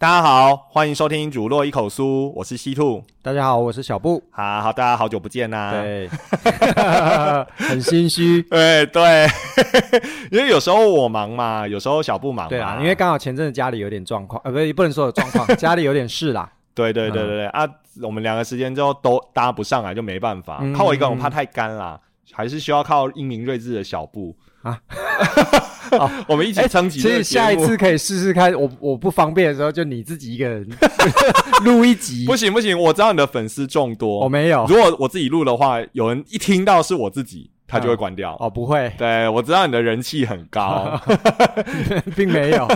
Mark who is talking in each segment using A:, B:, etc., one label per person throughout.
A: 大家好，欢迎收听《煮落一口酥》，我是西兔。
B: 大家好，我是小布。
A: 好好，大家好久不见呐。
B: 对，很心虚。
A: 对 对，因为有时候我忙嘛，有时候小布忙。
B: 对啊，因为刚好前阵子家里有点状况，呃，不是不能说有状况，家里有点事啦。
A: 对对对对对啊，我们两个时间之后都搭不上来，就没办法。靠我一个人，我怕太干啦，还是需要靠英明睿智的小布啊。好我们一起撑起。
B: 其实下一次可以试试看，我我不方便的时候，就你自己一个人录一集。
A: 不行不行，我知道你的粉丝众多，
B: 我没有。
A: 如果我自己录的话，有人一听到是我自己，他就会关掉。
B: 哦，不会。
A: 对，我知道你的人气很高，
B: 并没有。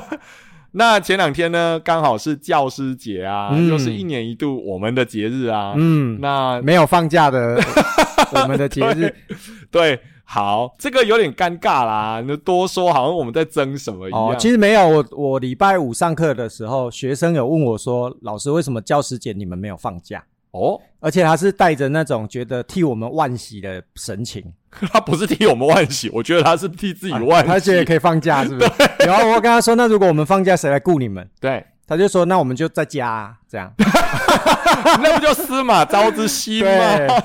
A: 那前两天呢，刚好是教师节啊，又是一年一度我们的节日啊。
B: 嗯，
A: 那
B: 没有放假的我们的节日，
A: 对。好，这个有点尴尬啦。那多说好像我们在争什么一样。
B: 哦其实没有，我我礼拜五上课的时候，学生有问我说：“老师，为什么教师节你们没有放假？”哦，而且他是带着那种觉得替我们惋惜的神情。
A: 他不是替我们惋惜，我觉得他是替自己惋惜。
B: 他觉得可以放假，是不是？然后我跟他说：“那如果我们放假，谁来雇你们？”
A: 对。
B: 他就说：“那我们就在家这样，
A: 那不就司马昭之心吗？”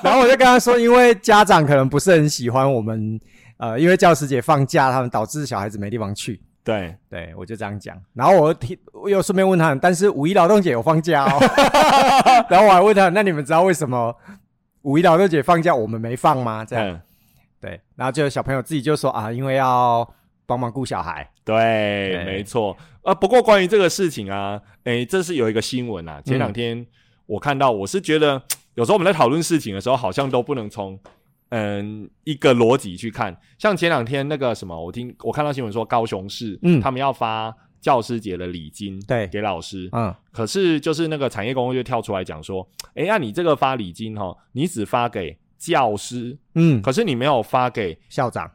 B: 然后我就跟他说：“因为家长可能不是很喜欢我们，呃，因为教师节放假，他们导致小孩子没地方去。”
A: 对，
B: 对我就这样讲。然后我听，我又顺便问他：“但是五一劳动节有放假哦？” 然后我还问他：“那你们知道为什么五一劳动节放假我们没放吗？”这样，对。然后就小朋友自己就说：“啊，因为要帮忙顾小孩。”
A: 对，没错。啊，不过关于这个事情啊，诶，这是有一个新闻啊。前两天我看到，我是觉得有时候我们在讨论事情的时候，好像都不能从嗯一个逻辑去看。像前两天那个什么，我听我看到新闻说，高雄市嗯，他们要发教师节的礼金
B: 对
A: 给老师嗯，可是就是那个产业工会就跳出来讲说，哎，那你这个发礼金哈，你只发给教师嗯，可是你没有发给
B: 校长。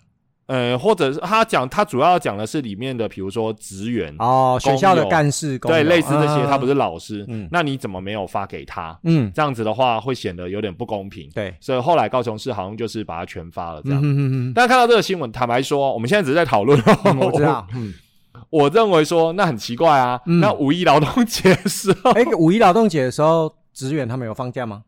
A: 呃，或者是他讲，他主要讲的是里面的，比如说职员
B: 哦，学校的干事，
A: 对，类似这些，他不是老师，嗯，那你怎么没有发给他？嗯，这样子的话会显得有点不公平，
B: 对，
A: 所以后来高雄市好像就是把它全发了这样。嗯嗯嗯但看到这个新闻，坦白说，我们现在只是在讨论，
B: 我知道，嗯，
A: 我认为说那很奇怪啊，那五一劳动节的时候，
B: 哎，五一劳动节的时候，职员他们有放假吗？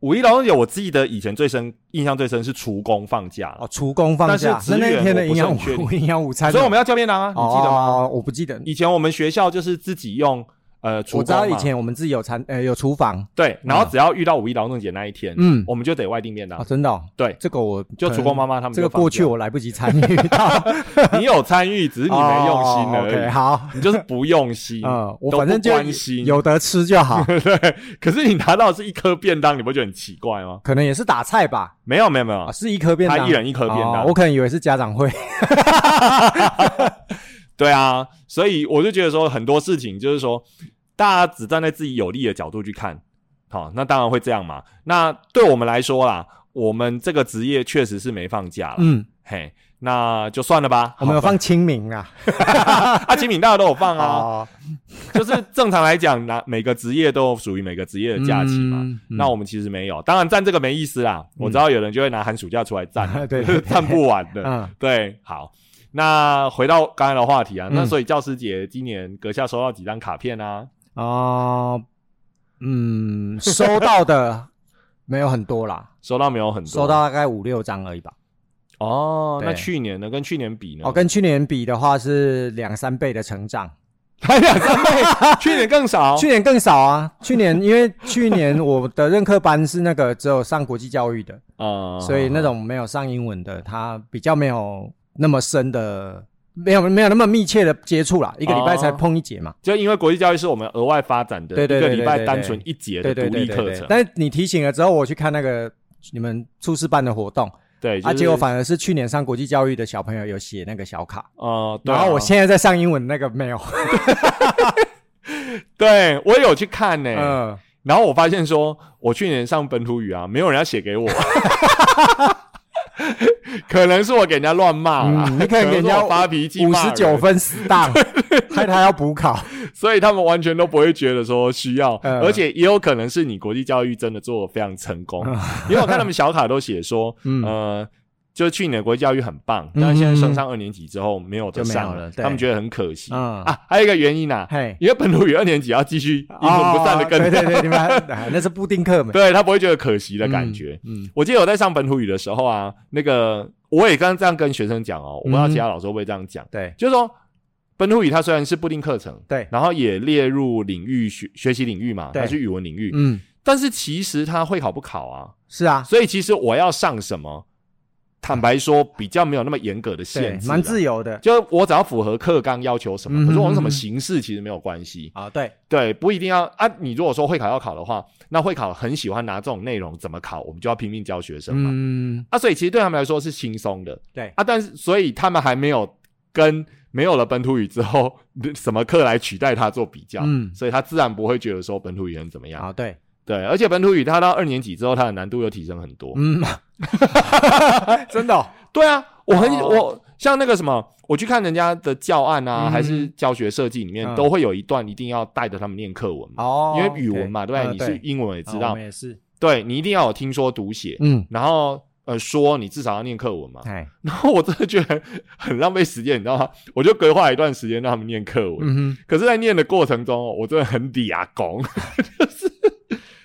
A: 五一劳动节，我记得以前最深印象最深是厨工放假
B: 哦，厨工放假，
A: 但是
B: 那天的营养 营养午餐，
A: 所以我们要叫便当啊，你记得吗？
B: 我不记得，
A: 以前我们学校就是自己用。呃，
B: 我知道以前我们自己有餐，呃，有厨房。
A: 对，然后只要遇到五一劳动节那一天，嗯，我们就得外订便当。
B: 真的？
A: 对，
B: 这个我
A: 就厨工妈妈他们
B: 这个过去我来不及参与到，
A: 你有参与，只是你没用心而
B: 已。好，
A: 你就是不用心。
B: 嗯，我反正就
A: 关心，
B: 有得吃就好。
A: 对，可是你拿到是一颗便当，你不觉得很奇怪吗？
B: 可能也是打菜吧？
A: 没有，没有，没有，
B: 是一颗便当，
A: 他一人一颗便当。
B: 我可能以为是家长会。
A: 对啊，所以我就觉得说很多事情就是说。大家只站在自己有利的角度去看，好，那当然会这样嘛。那对我们来说啦，我们这个职业确实是没放假了，嗯，嘿，那就算了吧。
B: 我们有放清明啊，
A: 啊，清明大家都有放啊，就是正常来讲，那每个职业都属于每个职业的假期嘛。那我们其实没有，当然站这个没意思啦。我知道有人就会拿寒暑假出来占，
B: 对，
A: 占不完的。嗯，对，好，那回到刚才的话题啊，那所以教师节今年阁下收到几张卡片啊？
B: 啊，嗯，收到的没有很多啦，
A: 收到没有很多，
B: 收到大概五六张而已吧。
A: 哦，那去年呢？跟去年比呢？
B: 哦，跟去年比的话是两三倍的成长，
A: 还两三倍？去年更少？
B: 去年更少啊！去年因为去年我的任课班是那个只有上国际教育的啊，所以那种没有上英文的，他比较没有那么深的。没有没有那么密切的接触啦，一个礼拜才碰一节嘛。
A: 就因为国际教育是我们额外发展的，
B: 一个
A: 礼拜单纯一节的独立课程。
B: 但是你提醒了之后，我去看那个你们初试办的活动，
A: 对，
B: 啊，结果反而是去年上国际教育的小朋友有写那个小卡，哦，然后我现在在上英文那个没有。
A: 对我有去看呢，嗯，然后我发现说，我去年上本土语啊，没有人要写给我。可能是我给人家乱骂啦，
B: 嗯你 可能给人家
A: 发脾气
B: 五，十九分死当，害他要补考。
A: 所以他们完全都不会觉得说需要，
B: 嗯。
A: 而且也有可能是你国际教育真的做的非常成功，因为我看他们小卡都写说，
B: 嗯。
A: 呃。就是去年的国际教育很棒，
B: 嗯
A: 但是现在升上二年级之后没有得
B: 就没有
A: 上
B: 了
A: 他们觉得很可惜、
B: 嗯。
A: 啊。还有一个原因啊，因为本土语二年级要继续阴魂不散的跟
B: 哦对对对，你们那是固定课嘛。
A: 对他不会觉得可惜的感觉。
B: 嗯，
A: 我记得我在上本土语的时候啊，那个我也刚刚这样跟学生讲哦，我不知道其他老师会不会这样讲，
B: 对。
A: 就是说本土语它虽然是固定课程，
B: 对，
A: 然后也列入领域学学习领域嘛，
B: 对。
A: 它是语文领域，
B: 嗯，
A: 但是其实它会考不考啊，
B: 是啊，
A: 所以其实我要上什么，坦白说比较没有那么严格的限，制，
B: 蛮自。由的
A: 就我只要符合课纲要求什么，
B: 嗯
A: 可是我用什么形式其实没有关系。
B: 啊，对，
A: 对，不一定要啊。你如果说会考要考的话，那会考很喜欢拿这种内容怎么考，我们就要拼命教学生嘛。
B: 嗯，
A: 啊，所以其实对他们来说是轻松的
B: 对，
A: 啊。但是所以他们还没有跟没有了本土语之后 什么课来取代它做比较，
B: 嗯
A: 所以他自然不会觉得说本土语言怎么样。
B: 啊，对，
A: 对，而且本土语它到二年级之后，它的难度又提升很多。
B: 嗯，真的哦，
A: 对啊，我很、
B: 哦
A: 我像那个什么，我去看人家的教案啊，
B: 嗯
A: 还是教学设计里面、
B: 嗯
A: 都会有一段一定要带着他们念课文嘛。
B: 哦，
A: 因为语文嘛对不对？
B: 呃
A: 你是英文也知道对你一定要有听说读写，
B: 嗯，
A: 然后呃说你至少要念课文嘛。
B: 哎，
A: 然后我真的觉得很浪费时间，你知道吗？我就规划一段时间让他们念课文，
B: 嗯哼，
A: 可是，在念的过程中，我真的很抵牙功，就是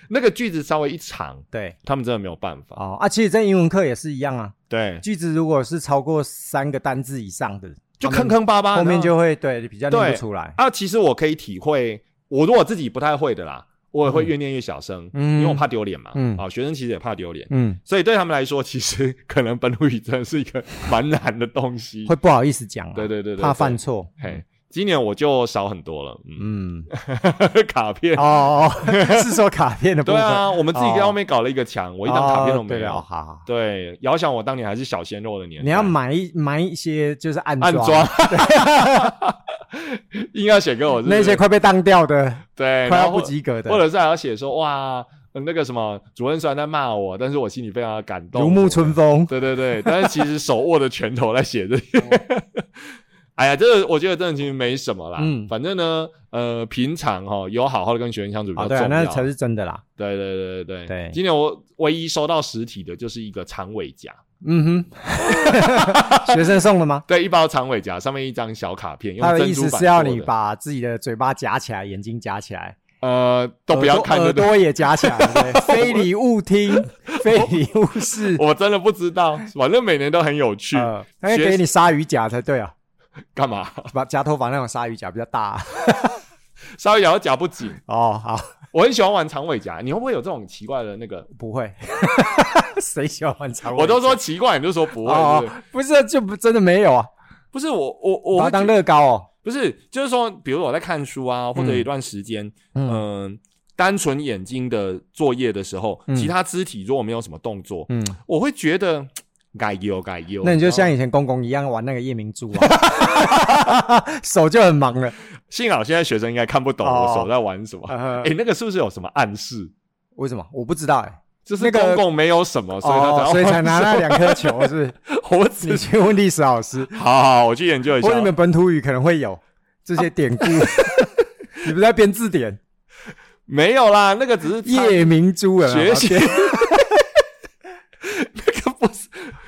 A: 那个句子稍微一长，
B: 对，
A: 他们真的没有办法。
B: 哦啊，其实，在英文课也是一样啊，
A: 对，
B: 句子如果是超过三个单字以上的，
A: 就坑坑巴巴，
B: 后面就会对比较念不出来。
A: 啊。其实我可以体会，我如果自己不太会的啦，我也会越念越小声，
B: 嗯
A: 因为我怕丢脸嘛。
B: 嗯
A: 啊，学生其实也怕丢脸，
B: 嗯，
A: 所以对他们来说，其实可能本土语真的是一个 蛮难的东西。
B: 会不好意思讲啊，
A: 对对对对
B: 怕犯错。
A: 嘿，今年我就少很多了，嗯，
B: 嗯，
A: 卡片。
B: 哦，哦 是说卡片的部分。
A: 对啊，我们自己
B: 哦
A: 在外面搞了一个墙，我一张卡片都没有。
B: 好好。
A: 对，遥想我当年还是小鲜肉的年代，
B: 你要买一买一些就是暗
A: 暗装，硬要写给我
B: 那些快被当掉的，
A: 对，
B: 快要不及格的，
A: 或者是还要写说哇，那个什么主任虽然在骂我，但是我心里非常的感动，
B: 如沐春风。
A: 对对对，但是其实手握着拳头在写这些。哎呀，这个我觉得真的其实没什么啦。
B: 嗯
A: 反正呢，呃，平常哈、有好好的跟学生相处比较
B: 哦，
A: 重要。
B: 对啊，那才是真的啦。
A: 对对对对对
B: 对
A: 今年我唯一收到实体的就是一个长尾夹，
B: 嗯哼，学生送的吗？
A: 对，一包长尾夹，上面一张小卡片，用
B: 他的意思是要你把自己的嘴巴夹起来，眼睛夹起来，
A: 呃都不要看
B: 耳？朵也夹起来？非礼勿听，非礼勿视。
A: 我真的不知道，反正每年都很有趣。
B: 呃，他应该给你鲨鱼夹才对啊，
A: 干嘛？
B: 把夹头发那种鲨鱼夹比较大。
A: 稍微咬夹不紧。
B: 哦，好，
A: 我很喜欢玩长尾夹，你会不会有这种奇怪的那个？
B: 不会，谁喜欢玩长尾夹？
A: 我都说奇怪，你就说不会，不是？，
B: 就不真的没有啊，
A: 不是我我我
B: 当乐高哦。
A: 不是，就是说，比如我在看书啊，或者
B: 嗯
A: 一段时间，
B: 嗯
A: 嗯、单纯眼睛的作业的时候，
B: 嗯
A: 其他肢体如果没有什么动作，
B: 嗯，
A: 我会觉得
B: 那你就像以前公公一样玩那个夜明珠啊，手就很忙了。
A: 幸好现在学生应该看不懂
B: 哦
A: 我手在玩什么。
B: 呃
A: 诶，那个是不是有什么暗示？
B: 为什么？我不知道哎。
A: 就是
B: 那个
A: 公公没有什么，所以他才
B: 哦，所以才拿那
A: 玩
B: 两颗球，是不是？
A: 我
B: 你
A: 只
B: 去问历史老师，
A: 好好，我去研究一下
B: 或者你。们本土语可能会有这些典故。你不是在编字典？
A: 没有啦，那个只是
B: 夜明珠有没有
A: 学习。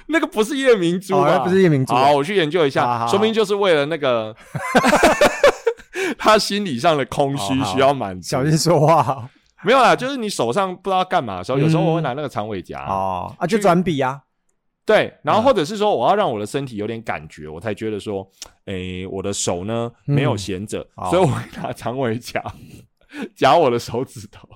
A: 那个不是，夜明珠吧？
B: 不是夜明珠
A: 好，我去研究一下，
B: 好好好。
A: 说明就是为了那个 他心理上的空虚需要满足。
B: 小。心说话。哦
A: 没有啦，就是你手上不知道干嘛的时候，有时候
B: 嗯
A: 我会拿那个长尾夹，
B: 哦啊，就
A: 去
B: 转笔啊。
A: 对，然后
B: 嗯
A: 或者是说我要让我的身体有点感觉，我才觉得说，诶，我的手呢
B: 嗯。
A: 没有闲着，
B: 哦。
A: 所以我会拿长尾夹夹我的手指头。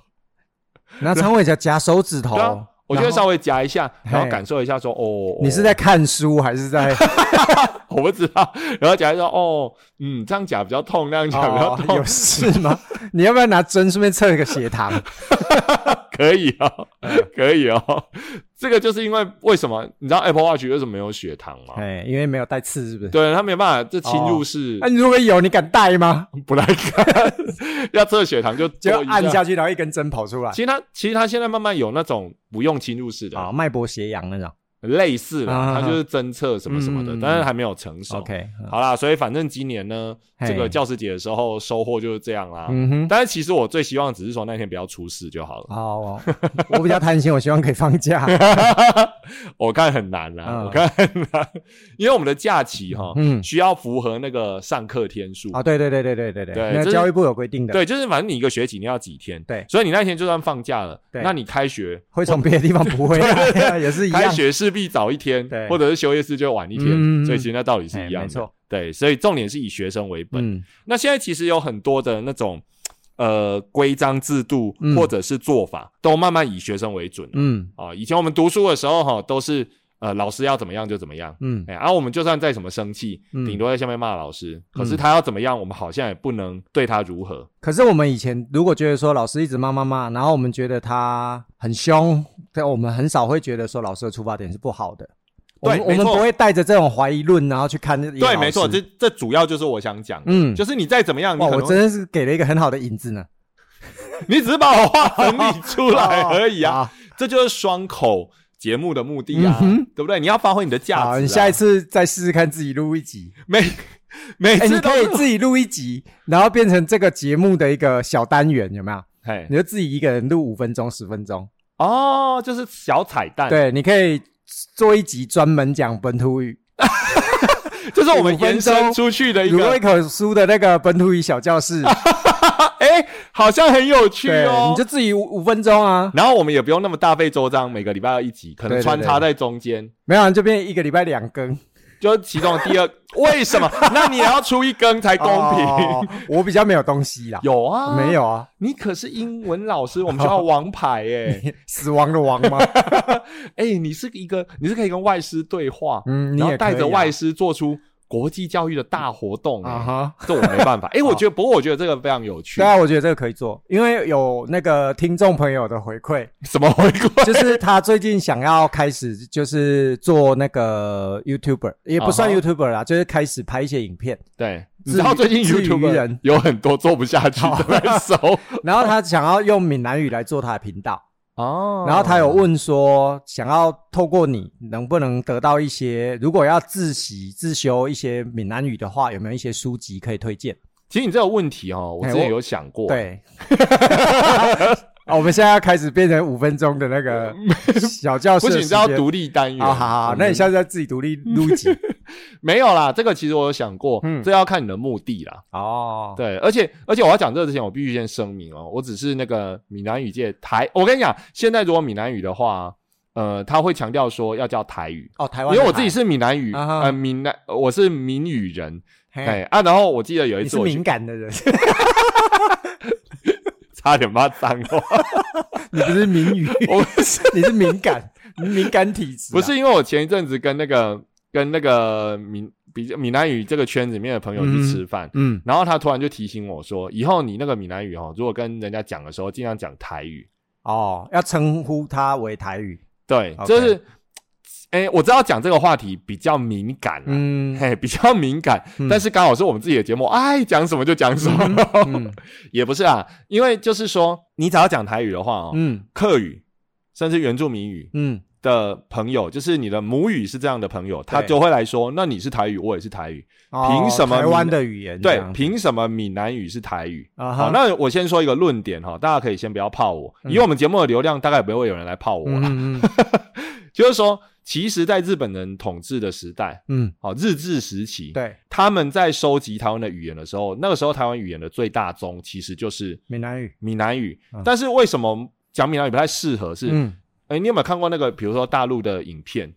B: 拿长尾夹夹手指头，
A: 啊，我就会稍微夹一下，然后感受一下说，哦，
B: 你是在看书还是在？
A: 我不知道，然后夹一下，哦，嗯，这样夹比较痛，那样夹比较痛，
B: 哦有事吗？你要不要拿针顺便测一个血糖？
A: 可以哦，
B: 嗯
A: 可以哦。这个就是因为为什么你知道 Apple Watch 为什么没有血糖吗？
B: 哎，因为没有带刺，是不是？
A: 对，它没办法，这侵入式
B: 那、你如果有，你敢戴吗？
A: 不来看，要测血糖就
B: 就按下去，然后一根针跑出来。
A: 其实它其实它现在慢慢有那种不用侵入式的，
B: 啊，脉搏斜阳那种。
A: 类似啦，
B: 啊
A: 它就是侦测什么什么的，
B: 嗯
A: 但是还没有成熟。
B: OK，
A: 好啦，所以反正今年呢，这个教师节的时候收获就是这样啦。
B: 嗯哼，
A: 但是其实我最希望只是说那天不要出事就好了。
B: 哦，我比较贪心，我希望可以放假。
A: 我看很难啦，
B: 嗯
A: 我看很难，因为我们的假期哈，
B: 嗯
A: 需要符合那个上课天数。
B: 啊，对对对对对对对，教育部有规定的，
A: 对，就是反正你一个学期你要几天，
B: 对
A: 所以你那天就算放假了，那你开学
B: 会从别的地方不会来，也是一
A: 开
B: 样。
A: 学势必早一天
B: 对，
A: 或者是休业式就晚一天，
B: 嗯
A: 所以其实那道理是
B: 哎
A: 一样的。
B: 没错，
A: 对，所以重点是以学生为本。
B: 嗯
A: 那现在其实有很多的那种呃规章制度
B: 嗯
A: 或者是做法，都慢慢以学生为准了
B: 嗯
A: 啊。以前我们读书的时候哈，都是呃老师要怎么样就怎么样。
B: 嗯
A: 哎，然、后我们就算再怎么生气，
B: 嗯
A: 顶多在下面骂老师。可是他要怎么样，我们好像也不能对他如何。
B: 可是我们以前如果觉得说老师一直骂骂骂，然后我们觉得他很凶，但我们很少会觉得说老师的出发点是不好的。我们我们不会带着这种怀疑论，然后去看这
A: 对，没错，这这主要就是我想讲，
B: 嗯
A: 就是你再怎么样，
B: 我真的是给了一个很好的引子呢。
A: 你只是把我话整理出来 而已啊，
B: 啊。
A: 这就是双口节目的目的啊，
B: 嗯
A: 对不对？你要发挥你的价值、啊。
B: 好，你下一次再试试看自己录一集。
A: 每每次都是
B: 可以自己录一集，然后变成这个节目的一个小单元，有没有？
A: 嘿
B: 你就自己一个人录五分钟、十分钟。
A: 哦，就是小彩蛋，，
B: 对，你可以做一集专门讲本土语，
A: 就是我们延伸出去的一个，
B: 如一口书的那个本土语小教室。
A: 哎，好像很有趣，哦。
B: 你就自己五五分钟啊，
A: 然后我们也不用那么大费周章，每个礼拜要一集，可能
B: 对对
A: 穿插在中间。
B: 没有啊就变一个礼拜两更，
A: 就其中的第二，为什么？那你也要出一更才公平。
B: 哦我比较没有东西啦，
A: 有啊，
B: 没？有啊？
A: 你可是英文老师，我们学校王牌哎、
B: 死亡的王吗？
A: 哎、你是一个，你是可以跟外师对话，
B: 嗯，你
A: 然后
B: 也可以啊
A: 带着外师做出国际教育的大活动、哎
B: 啊哈。
A: 这我没办法。哎、我觉得，不过我觉得这个非常有趣
B: 对。啊，我觉得这个可以做，因为有那个听众朋友的回馈，
A: 什么回馈？
B: 就是他最近想要开始就是做那个 YouTuber，也不算 YouTuber 啦，就是开始拍一些影片，
A: 对，知道最近
B: YouTuber
A: 有很多做不下去的
B: 然后他想要用闽南语来做他的频道，
A: 哦
B: 然后他有问说，想要透过你能不能得到一些，如果要自习自修一些闽南语的话，有没有一些书籍可以推荐？
A: 其实你这个问题哦，我之前
B: 哎我
A: 有想过，，
B: 对。啊，我们现在要开始变成五分钟的那个 小教室
A: 不行，
B: 的时间，
A: 这要独立单元。
B: 好好好，那你下次再自己独立录一集
A: 没有啦，这个其实我有想过，
B: 嗯。
A: 这要看你的目的啦。
B: 哦。
A: 对，而且而且我要讲这个之前，我必须先声明哦，我只是那个闽南语界台，我跟你讲，现在如果闽南语的话，呃，他会强调说要叫台语，
B: 哦，台湾，
A: 因为我自己是闽南语，
B: 啊
A: 呃，闽南我是闽语人，
B: 嘿。
A: 哎啊，然后我记得有一
B: 你是
A: 次我去
B: 敏感的人，
A: 差点骂脏话，
B: 你不是闽语，
A: 我是
B: 你是敏感，你敏感体质啊。
A: 不是因为我前一阵子跟那个跟那个闽比较闽南语这个圈子里面的朋友去吃饭，
B: 嗯，
A: 然后他突然就提醒我说，以后你那个闽南语哦，如果跟人家讲的时候，尽量讲台语。
B: 哦，要称呼他为台语。
A: 对就是，哎、我知道讲这个话题比较敏感、啊，
B: 嗯，
A: 嘿，比较敏感，
B: 嗯。
A: 但是刚好是我们自己的节目，爱讲什么就讲什么，
B: 嗯
A: 也不是啊，因为就是说，你只要讲台语的话哦，
B: 嗯。
A: 客语甚至原住民语
B: 嗯，
A: 的朋友，就是你的母语是这样的朋友，他就会来说，那你是台语，我也是台语，
B: 哦
A: 凭什么
B: 台湾的语言
A: 对？凭什么闽南语是台语？好，那我先说一个论点哈，大家可以先不要泡我，以我们节目的流量，大概不会有人来泡我啦。
B: 嗯嗯。
A: 就是说，其实，在日本人统治的时代，
B: 嗯，
A: 好日治时期，
B: 对，
A: 他们在收集台湾的语言的时候，那个时候台湾语言的最大宗其实就是
B: 闽南语，
A: 闽南语。
B: 嗯
A: 但是为什么讲闽南语不太适合？是，
B: 嗯，
A: 哎、你有没有看过那个，比如说大陆的影片？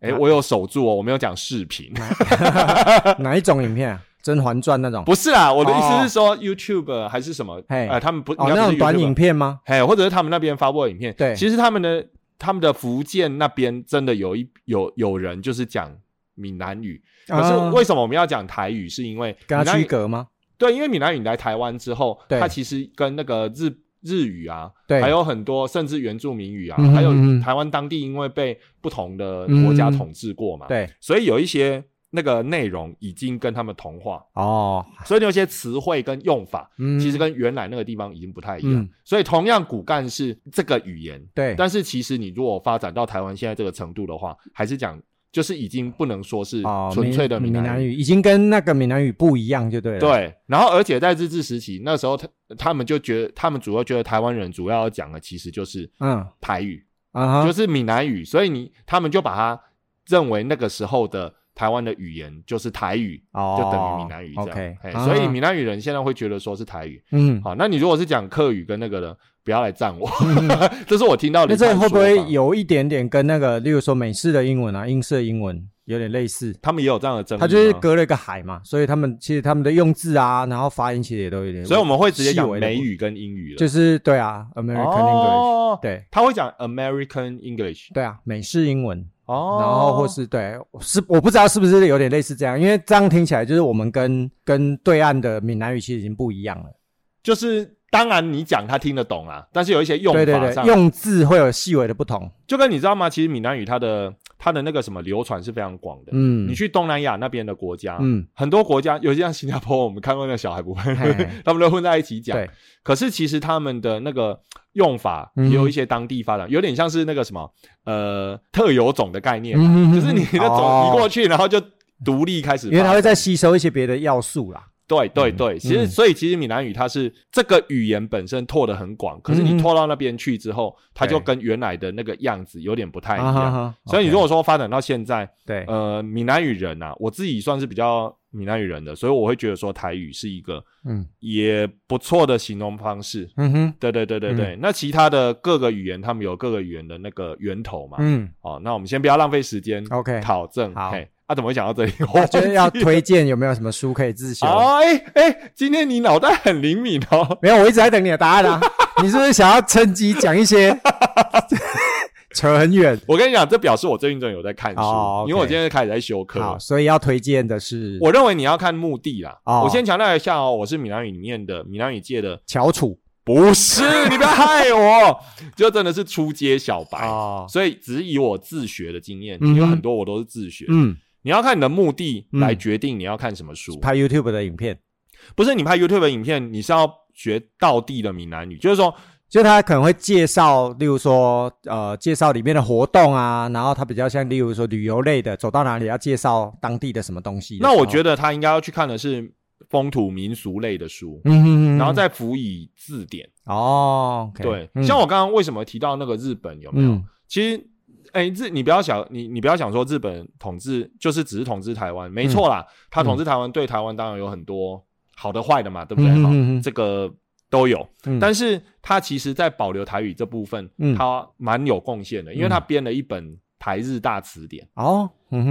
A: 哎、
B: 啊
A: 我有守住哦，我没有讲视频，
B: 哪一种影片啊？《甄嬛传》那种？
A: 不是啦，我的意思是说、YouTube 还是什么？
B: 嘿
A: 哎、他们不
B: 哦，那种短影片吗？
A: 哎，或者是他们那边发布的影片，
B: 对
A: 其实他们的他们的福建那边真的有一有有人就是讲闽南语，可是
B: 啊
A: 为什么我们要讲台语？是因为
B: 跟他区隔吗？
A: 对，因为闽南语来台湾之后，
B: 对。
A: 它其实跟那个日日语啊，
B: 对。
A: 还有很多甚至原住民语啊，还有台湾当地因为被不同的国家
B: 嗯
A: 统治过嘛，，
B: 对，
A: 所以有一些那个内容已经跟他们同化，
B: 哦，
A: 所以有些词汇跟用法，
B: 嗯
A: 其实跟原来那个地方已经不太一样。
B: 嗯
A: 所以同样骨干是这个语言，
B: 对，
A: 但是其实你如果发展到台湾现在这个程度的话，还是讲就是已经不能说是
B: 哦，
A: 纯粹的
B: 闽
A: 闽南语。
B: 语已经跟那个闽南语不一样，就对了。，
A: 对，然后而且在日治时期，那时候他他们就觉得，他们主要觉得台湾人主要要讲的其实就是
B: 嗯
A: 台语，
B: 啊哈，
A: 就是闽南语，所以你他们就把它认为那个时候的台湾的语言就是台语，
B: 哦，
A: 就等于闽南语这样。所以闽南语人现在会觉得说是台语。
B: 嗯，
A: 好，那你如果是讲客语跟那个的，不要来赞我，这是我听到的
B: 那。这会不会有一点点跟那个，例如说美式的英文啊、英式的英文有点类似？
A: 他们也有这样的争议吗？
B: 它就是隔了一个海嘛，所以他们其实他们的用字啊，然后发音其实也都有点，
A: 所以我们会直接讲美语跟英语了。
B: 就是对啊，American English，
A: 哦，
B: 对
A: 他会讲 American English
B: 对啊，美式英文，
A: 哦，
B: 然后或是对是我不知道是不是有点类似这样，因为这样听起来就是我们跟跟对岸的闽南语其实已经不一样了。
A: 就是当然你讲他听得懂啊，但是有一些用法上，
B: 对，用字会有细微的不同。
A: 就跟你知道吗？其实闽南语它的它的那个什么流传是非常广的。
B: 嗯，
A: 你去东南亚那边的国家，
B: 嗯
A: 很多国家，尤其像新加坡，我们看过那个小孩不会 他们都混在一起讲。
B: 对，
A: 可是其实他们的那个用法有一些当地发展，有点像是那个什么呃特有种的概念，
B: 嗯
A: 就是你的种
B: 哦
A: 移过去，然后就独立开始，
B: 因为它会再吸收一些别的要素啦。
A: 对对对，其实
B: 嗯。
A: 所以其实闽南语它是这个语言本身拓得很广，可是你
B: 嗯
A: 拓到那边去之后，它就跟原来的那个样子有点不太一样。所以你如果说发展到现在，
B: 对，
A: 呃，闽南语人啊，我自己算是比较闽南语人的，所以我会觉得说台语是一个
B: 嗯。
A: 也不错的形容方式。
B: 嗯哼，
A: 对对对对对，那其他的各个语言，他们有各个语言的那个源头嘛。
B: 嗯，
A: 哦，那我们先不要浪费时间
B: OK
A: 考证。
B: 好。
A: 嘿，啊，怎么会讲到这里？
B: 我觉得要推荐有没有什么书可以自修？
A: 哦，哎哎，今天你脑袋很灵敏哦。
B: 没有，我一直在等你的答案啊。你是不是想要趁机讲一些 扯很远？
A: 我跟你讲，这表示我最近真的有在看书，因为我今天开始在修课。
B: 好，所以要推荐的是
A: 我认为你要看目的啦。
B: 哦
A: 我先强调一下哦，我是闽南语里面的闽南语界的，
B: 翘楚
A: 不是你不要害我，就真的是初阶小白。
B: 哦，
A: 所以只以我自学的经验，因为很多我都是自学。
B: 嗯，
A: 你要看你的目的
B: 嗯。
A: 来决定你要看什么书，
B: 拍 YouTube 的影片，
A: 不是你拍 YouTube 的影片，你是要学道地的闽南语，就是说
B: 就他可能会介绍，例如说呃，介绍里面的活动啊，然后他比较像，例如说旅游类的，走到哪里要介绍当地的什么东西。
A: 那我觉
B: 得，
A: 他应该要去看的是风土民俗类的书，
B: 嗯哼哼
A: 然后再辅以字典。
B: 哦
A: 对，
B: 嗯。
A: 像我刚刚为什么提到那个日本有没有？
B: 嗯。
A: 其实，哎，日你不要想你你不要想说日本统治就是只是统治台湾，没错啦，他统治台湾对台湾当然有很多好的坏的嘛，对不对？好这个都有，
B: 嗯
A: 但是他其实在保留台语这部分，
B: 嗯
A: 他蛮有贡献的，因为他编了一本台日大词典。
B: 哦，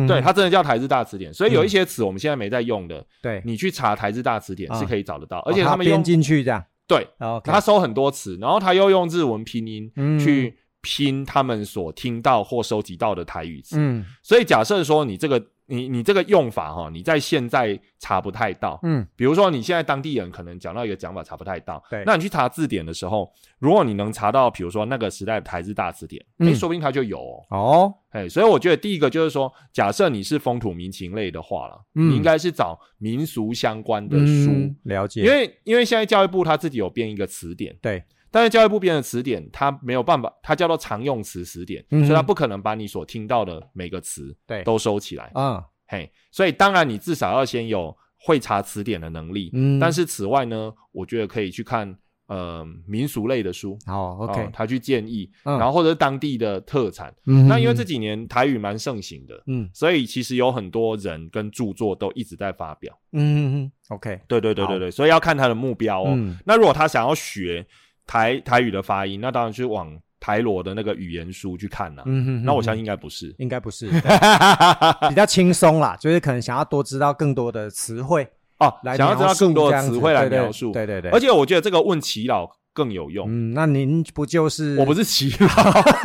A: 对，他真的叫台日大词典，所以有一些词我们现在没在用的，
B: 对，
A: 你去查台日大词典
B: 啊
A: 是可以找得到，
B: 哦
A: 而且他们
B: 编进去这样
A: 对他收很多词，然后他又用日文拼音
B: 嗯
A: 去拼他们所听到或收集到的台语词。
B: 嗯。
A: 所以假设说你这个你你这个用法哈，你在现在查不太到。
B: 嗯。
A: 比如说你现在当地人可能讲到一个讲法查不太到，
B: 对。
A: 那你去查字典的时候，如果你能查到，比如说那个时代的台字大词典，说不定它就有哦。
B: 哦，
A: 哎，所以我觉得第一个就是说，假设你是风土民情类的话了，
B: 嗯。
A: 你应该是找民俗相关的书，
B: 嗯了解，
A: 因为因为现在教育部他自己有编一个词典，
B: 对，
A: 但是教育部编的词典它没有办法，它叫做常用词词典，
B: 嗯
A: 所以它不可能把你所听到的每个词
B: 对
A: 都收起来，
B: 嗯
A: 嘿，所以当然你至少要先有会查词典的能力，
B: 嗯，
A: 但是此外呢，我觉得可以去看呃民俗类的书。
B: 好
A: 哦
B: ，OK，
A: 他去建议，
B: 嗯
A: 然后或者是当地的特产。
B: 嗯
A: 那因为这几年台语蛮盛行的，
B: 嗯
A: 所以其实有很多人跟著作都一直在发表。
B: 嗯嗯，OK，
A: 对对对对对，所以要看他的目标哦。
B: 嗯
A: 那如果他想要学台台语的发音，那当然是往台罗的那个语言书去看啦。
B: 嗯哼，
A: 那我相信应该不是。
B: 应该不是，对。比较轻松啦，就是可能想要多知道更多的词汇
A: 哦，
B: 来
A: 想要知道更多的词汇来描述，
B: 对对对，
A: 而且我觉得这个问齐老更有用。
B: 嗯，那您不就是
A: 我不是齐老，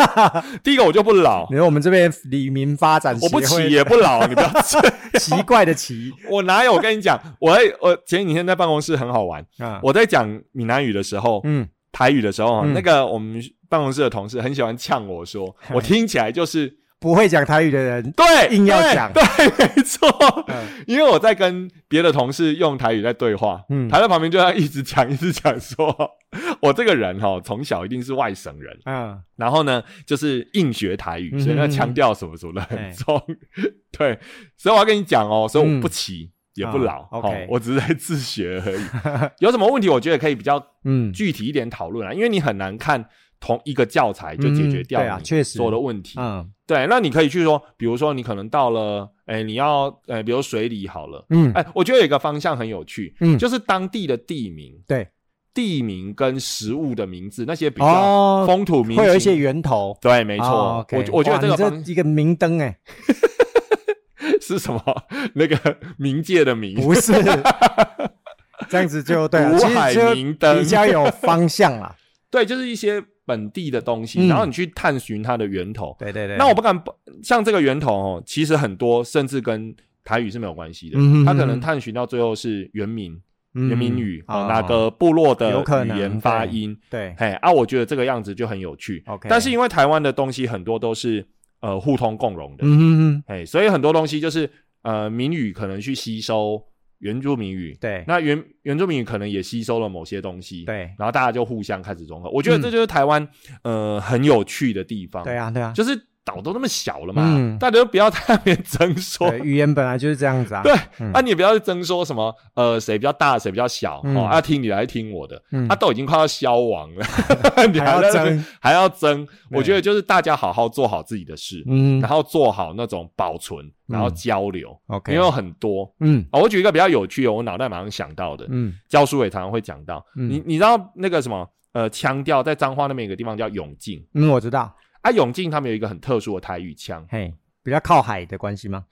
A: 第一个我就不老。
B: 你，说我们这边李明发展协
A: 我不
B: 会
A: 齐也不老，你不要这样。
B: 奇怪的奇。
A: 我哪有？我跟你讲，我在我前几天在办公室很好玩，
B: 啊，
A: 我在讲闽南语的时候，
B: 嗯
A: 台语的时候，
B: 嗯。
A: 那个我们办公室的同事很喜欢呛我说，我听起来就是
B: 不会讲台语的人，
A: 对，
B: 硬要讲，
A: 对，没错。因为我在跟别的同事用台语在对话，嗯，他在旁边就要一直讲，一直讲，说 我这个人哈，从小一定是外省人，嗯，然后呢，就是硬学台语，所以那腔调什么什么的很重，对，所以我要跟你讲哦，所以我不齐。也不老，OK，我只是在自学而已。有什么问题，我觉得可以比较嗯具体一点讨论啊，因为你很难看同一个教材就解决掉啊，
B: 确实
A: 所有的问题。嗯，对，那你可以去说，比如说你可能到了，哎，你要，哎，比如水里好了，嗯，哎，我觉得有一个方向很有趣，嗯，就是当地的地名，
B: 对，
A: 地名跟食物的名字，那些比较风土民
B: 会有一些源头，
A: 对，没错，我我觉得这个
B: 一个明灯，哎。
A: 是什么？那个冥界的冥
B: 不是 这样子就对，
A: 五海明灯
B: 比较有方向啦。
A: 对，就是一些本地的东西，然后你去探寻它的源头。
B: 对对对。
A: 那我不敢像这个源头哦，其实很多甚至跟台语是没有关系的。它可能探寻到最后是原名、原名语啊，哪个部落的语言发音。
B: 对，
A: 嘿啊，我觉得这个样子就很有趣。
B: OK，
A: 但是因为台湾的东西很多都是。呃，互通共融的，嗯嗯嗯，哎，所以很多东西就是呃，闽语可能去吸收原住民语，
B: 对，
A: 那原原住民语可能也吸收了某些东西，
B: 对，
A: 然后大家就互相开始融合。我觉得这就是台湾呃很有趣的地方，
B: 对啊，对啊，
A: 就是。岛都那么小了嘛，大家都不要在那边争说。
B: 语言本来就是这样子啊。
A: 对，啊，你也不要去争说什么，呃，谁比较大，谁比较小，哦，要听你来听我的，他都已经快要消亡了，
B: 你还要争，
A: 还要争。我觉得就是大家好好做好自己的事，嗯，然后做好那种保存，然后交流
B: ，OK，
A: 因为很多，嗯，我举一个比较有趣的，我脑袋马上想到的，嗯，教书也常常会讲到，你你知道那个什么，呃，腔调在彰化那边有个地方叫永靖，
B: 嗯，我知道。
A: 啊，永靖他们有一个很特殊的台语腔，
B: 嘿，比较靠海的关系吗？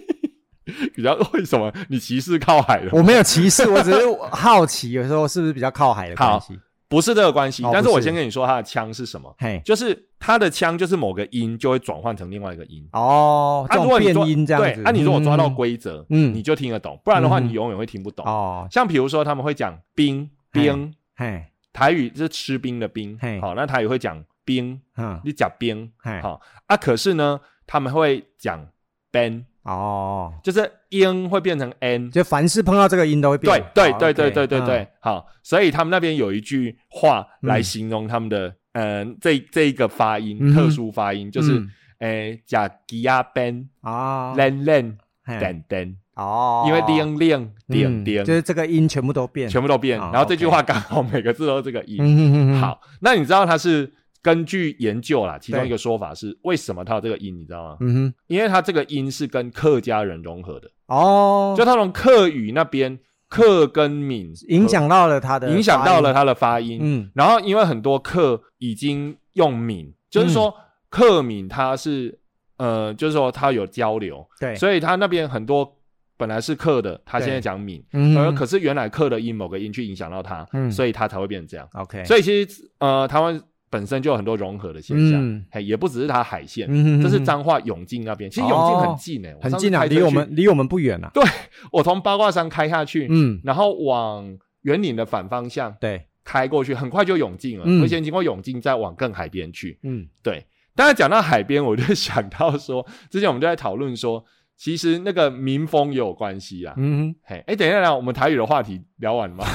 A: 比较为什么你歧视靠海的？
B: 我没有歧视，我只是好奇，有时候是不是比较靠海的关系？
A: 不是这个关系，但是我先跟你说他的腔是什么，嘿，就是他的腔就是某个音就会转换成另外一个音
B: 哦，啊，如果变音这样子，
A: 那你如果抓到规则，嗯，你就听得懂，不然的话你永远会听不懂哦。像比如说他们会讲冰冰，嘿，台语是吃冰的冰，好，那台语会讲。冰，嗯，你讲冰，好啊。可是呢，他们会讲 ben 哦，就是音会变成 n，
B: 就凡是碰到这个音都会变。
A: 对对对对对对对，好。所以他们那边有一句话来形容他们的，嗯，这这一个发音特殊发音，就是诶，讲吉亚 ben 啊，len len den den 哦，因为 ling ling 点点，
B: 就是这个音全部都变，
A: 全部都变。然后这句话刚好每个字都是这个音。好，那你知道它是？根据研究啦，其中一个说法是，为什么它有这个音，你知道吗？嗯哼，因为它这个音是跟客家人融合的。哦，就他从客语那边客跟闽
B: 影响到了他的，
A: 影响到了他的发音。嗯，然后因为很多客已经用闽，就是说客闽他是呃，就是说他有交流，
B: 对，
A: 所以他那边很多本来是客的，他现在讲闽，而可是原来客的音某个音去影响到他，嗯。所以他才会变成这样。
B: OK，
A: 所以其实呃，台湾。本身就有很多融合的现象，嘿，也不只是它海线，这是彰化永靖那边，其实永靖很近诶，
B: 很近啊，离我们离我们不远啊。
A: 对，我从八卦山开下去，嗯，然后往圆岭的反方向，
B: 对，
A: 开过去，很快就永靖了。而且经过永靖，再往更海边去，嗯，对。当然讲到海边，我就 想到说，之前我们就在讨论说。其实那个民风也有关系啊。嗯，嘿，哎，等一下，我们台语的话题聊完了吗？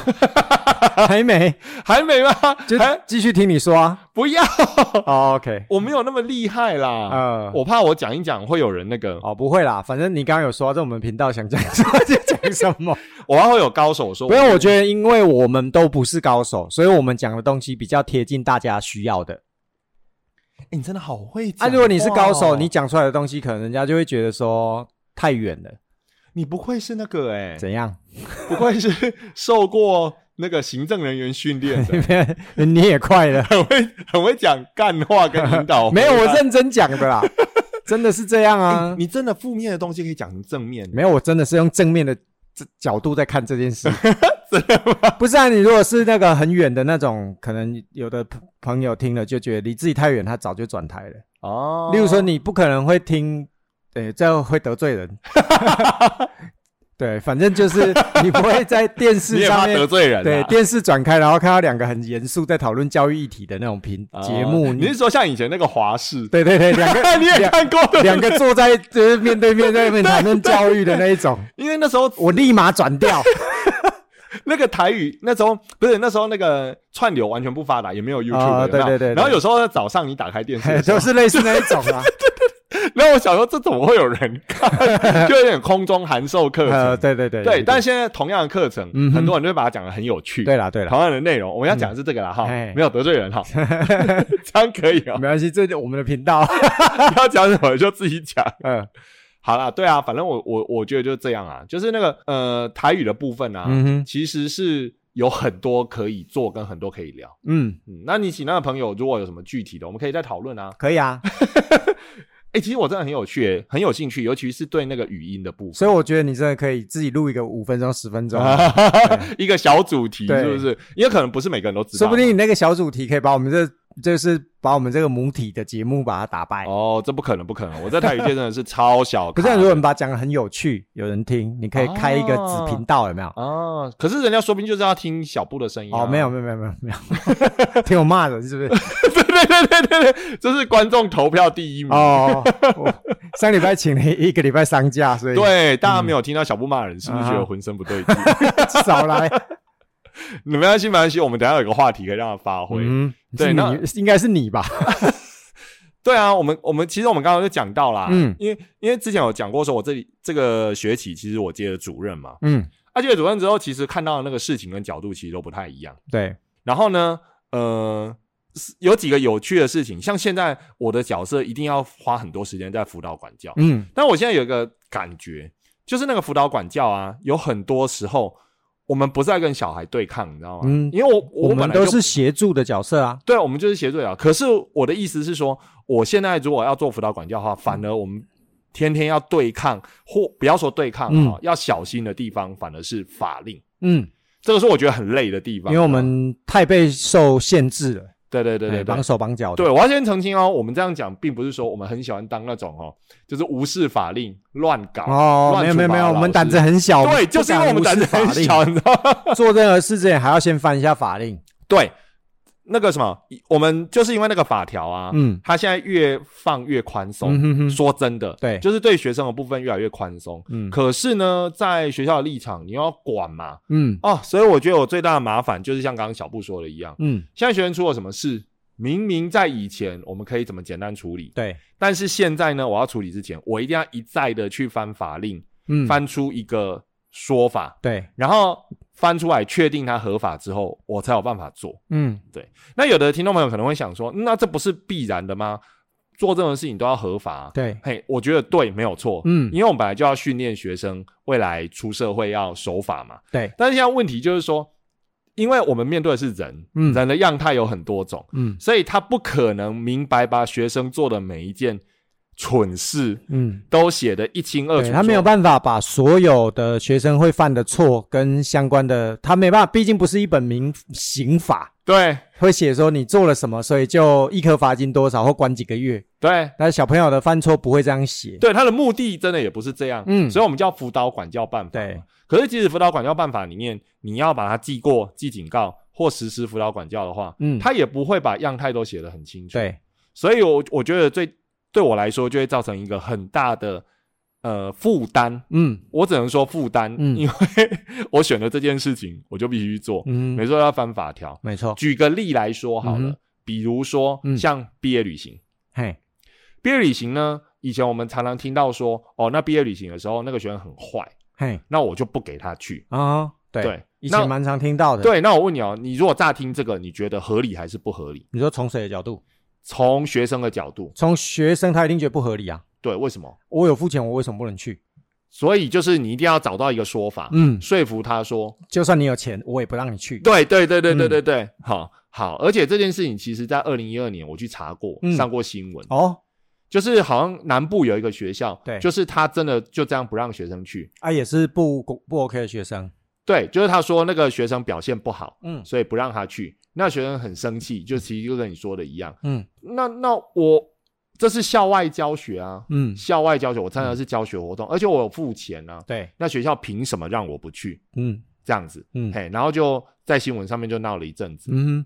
B: 还没，
A: 还没吗？
B: 就继续听你说啊。
A: 不要。
B: OK，
A: 我没有那么厉害啦。嗯，我怕我讲一讲会有人那个。
B: 哦，不会啦，反正你刚刚有说在我们频道想讲什么就讲什么。
A: 我怕会有高手说。
B: 不用，我觉得因为我们都不是高手，所以我们讲的东西比较贴近大家需要的。
A: 哎，你真的好会讲。
B: 啊，如果你是高手，你讲出来的东西，可能人家就会觉得说。太远了，
A: 你不愧是那个哎，
B: 怎样？
A: 不愧是受过那个行政人员训练的，
B: 你也快了，
A: 很会很会讲干话跟引导。
B: 没有，我认真讲的啦，真的是这样啊！
A: 你真的负面的东西可以讲成正面，
B: 没有，我真的是用正面的角度在看这件事。
A: 真的吗？
B: 不是啊，你如果是那个很远的那种，可能有的朋友听了就觉得离自己太远，他早就转台了哦。例如说，你不可能会听。对，这样会得罪人。对，反正就是你不会在电视 上面
A: 得罪人、啊。
B: 对电视转开，然后看到两个很严肃在讨论教育议题的那种频
A: 哦
B: 节目。
A: 你是说像以前那个华视？
B: 对对对，两个
A: 你也看过的
B: 两个坐在就是面对面在那边谈论教育的那一种，
A: 因为那时候
B: 我立马转掉。
A: 那个台语那时候不是那时候那个串流完全不发达，也没有 YouTube，、
B: 对对对对
A: 然后有时候早上你打开电视
B: 就是类似那一种啊，
A: 然后我想说这怎么会有人看？就有点空中函授课程。
B: 呃，对对对
A: 对，但是现在同样的课程，
B: 嗯
A: 很多人就会把它讲的很有趣。
B: 对啦对啦，
A: 同样的内容，我们要讲的是这个啦哈
B: 哎，
A: 没有得罪人哈，这样可以哦。
B: 没关系，这是我们的频道。
A: 要讲什么就自己讲。
B: 嗯
A: 好啦，对啊，反正我我我觉得就是这样啊，就是那个呃台语的部分啊，
B: 嗯哼
A: 其实是有很多可以做，跟很多可以聊。
B: 嗯，
A: 嗯，那你请那个朋友如果有什么具体的，我们可以再讨论啊。
B: 可以啊。
A: 哎、其实我真的很有趣耶，很有兴趣，尤其是对那个语音的部分。
B: 所以我觉得你真的可以自己录一个五分钟、十分钟，
A: 一个小主题是不是？因为可能不是每个人都知道，
B: 说不定你那个小主题可以把我们这就是把我们这个母体的节目把它打败。
A: 哦，这不可能，不可能！我在台语界真的是超小可，
B: 是，如果你把它讲的很有趣，有人听，你可以开一个子频道，有没有？
A: 哦，可是人家说不定就是要听小布的声音、啊、
B: 哦，没有，没有，没有，没有，没有，听我骂的是不是？
A: 对对对对对对，这是观众投票第一名。
B: 哦，我上礼拜请了一个礼拜丧假，所以
A: 对，大家没有听到小布骂人，是不是觉得浑身不对劲？
B: 少来。
A: 没关系，没关系，我们等一下有一个话题可以让他发挥。对那
B: 你应该是你吧？
A: 对啊，我们我们其实我们刚刚就讲到啦，
B: 嗯
A: 因为因为之前有讲过说，我这里这个学期其实我接了主任嘛，
B: 嗯，
A: 啊，接了主任之后，其实看到的那个事情跟角度其实都不太一样。
B: 对，
A: 然后呢，呃，是有几个有趣的事情，像现在我的角色一定要花很多时间在辅导管教，
B: 嗯
A: 但我现在有一个感觉，就是那个辅导管教啊，有很多时候我们不再跟小孩对抗，你知道吗？
B: 嗯
A: 因为我
B: 我们都是协助的角色啊。
A: 对，我们就是协助啊。可是我的意思是说，我现在如果要做辅导管教的话，反而我们天天要对抗，或不要说对抗
B: 嗯
A: 哈、要小心的地方，反而是法令。
B: 嗯，
A: 这个是我觉得很累的地方，
B: 因为我们太被受限制了，
A: 对对对对
B: 绑。手绑脚的。
A: 对，我要先澄清哦，我们这样讲，并不是说我们很喜欢当那种哦，就是无视法令、乱搞。
B: 哦，没有没有没有，我们胆子很小，
A: 对，就是因为我们胆子很小，你知道吗？
B: 做任何事之前还要先翻一下法令。
A: 对，那个什么，我们就是因为那个法条啊，
B: 嗯。
A: 它现在越放越宽松。
B: 嗯哼哼，
A: 说真的，
B: 对。
A: 就是对学生的部分越来越宽松。
B: 嗯。
A: 可是呢，在学校的立场，你要管嘛，
B: 嗯。
A: 哦，所以我觉得我最大的麻烦就是像刚刚小布说的一样，
B: 嗯，
A: 现在学生出了什么事，明明在以前我们可以怎么简单处理，
B: 对，
A: 但是现在呢，我要处理之前，我一定要一再的去翻法令，
B: 嗯。
A: 翻出一个说法，
B: 对，
A: 然后翻出来确定它合法之后，我才有办法做。
B: 嗯对
A: 那有的听众朋友可能会想说，那这不是必然的吗？做任何事情都要合法啊、
B: 对，
A: 嘿，我觉得对，没有错。
B: 嗯
A: 因为我们本来就要训练学生未来出社会要守法嘛。
B: 对，
A: 但是现在问题就是说，因为我们面对的是人，
B: 嗯
A: 人的样态有很多种，
B: 嗯
A: 所以他不可能明白把学生做的每一件蠢事
B: 嗯。
A: 都写得一清二楚。
B: 他没有办法把所有的学生会犯的错跟相关的，他没办法，毕竟不是一本民刑法，
A: 对
B: 会写说你做了什么，所以就一颗罚金多少或关几个月。
A: 对
B: 但是小朋友的犯错不会这样写。
A: 对，他的目的真的也不是这样。
B: 嗯
A: 所以我们叫辅导管教办法。
B: 对，
A: 可是即使辅导管教办法里面，你要把它记过、记警告或实施辅导管教的话，
B: 嗯，
A: 他也不会把样态都写得很清楚。
B: 对，
A: 所以我我觉得最对我来说就会造成一个很大的呃负担。
B: 嗯
A: 我只能说负担，
B: 嗯
A: 因为 我选了这件事情，我就必须做，
B: 嗯，
A: 没错要翻法条。
B: 没错。
A: 举个例来说好了，
B: 嗯
A: 比如说、
B: 嗯
A: 像毕业旅行，
B: 嘿，
A: 毕业旅行呢，以前我们常常听到说，哦，那毕业旅行的时候那个学生很坏，
B: 嘿
A: 那我就不给他去。
B: 啊，对，以前蛮常听到的。，
A: 对，那我问你哦，你如果乍听这个，你觉得合理还是不合理？
B: 你说从谁的角度？
A: 从学生的角度，
B: 从学生他一定觉得不合理啊。
A: 对，为什么？
B: 我有付钱，我为什么不能去？
A: 所以就是你一定要找到一个说法，
B: 嗯，
A: 说服他说，
B: 就算你有钱，我也不让你去。
A: 对对对对对
B: 嗯
A: 对对，好好，而且这件事情其实在二零一二年我去查过，
B: 嗯
A: 上过新闻，
B: 哦，
A: 就是好像南部有一个学校，
B: 对
A: 就是他真的就这样不让学生去，
B: 啊，也是不不 OK 的学生。
A: 对，就是他说那个学生表现不好，
B: 嗯
A: 所以不让他去，那学生很生气，就其实就跟你说的一样，
B: 嗯。
A: 那那我这是校外教学啊，
B: 嗯，
A: 校外教学，我参加的是教学活动，而且我有付钱啊，
B: 对，
A: 那学校凭什么让我不去？
B: 嗯。
A: 这样子，
B: 嗯。
A: 嘿，然后就在新闻上面就闹了一阵子。
B: 嗯哼，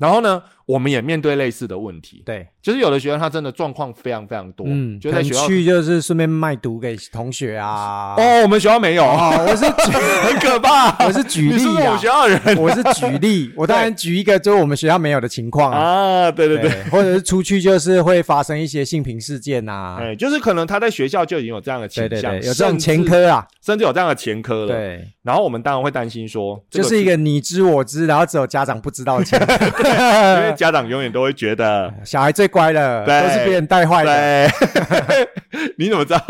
A: 然后呢，我们也面对类似的问题，
B: 对，
A: 就是有的学生他真的状况非常非常多，
B: 嗯，
A: 就在学校。
B: 去就是顺便卖毒给同学啊。
A: 哦，我们学校没有，
B: 哦，我是举
A: 很可怕。
B: 我是举例啊
A: 是我们学，校的人
B: 我是举例，我当然举一个就是我们学校没有的情况啊。
A: 啊？对对对，
B: 对，或者是出去就是会发生一些性平事件啊。
A: 哎，就是可能他在学校就已经有这样的倾向，
B: 对对对，有这种前，科啊。
A: 甚至有这样的前科了。，
B: 对，
A: 然后我们当然会担心说，这
B: 就是一个你知我知，然后只有家长不知道的前科。
A: 因为家长永远都会觉得，
B: 小孩最乖了，都是别人带坏的。
A: 你怎么知道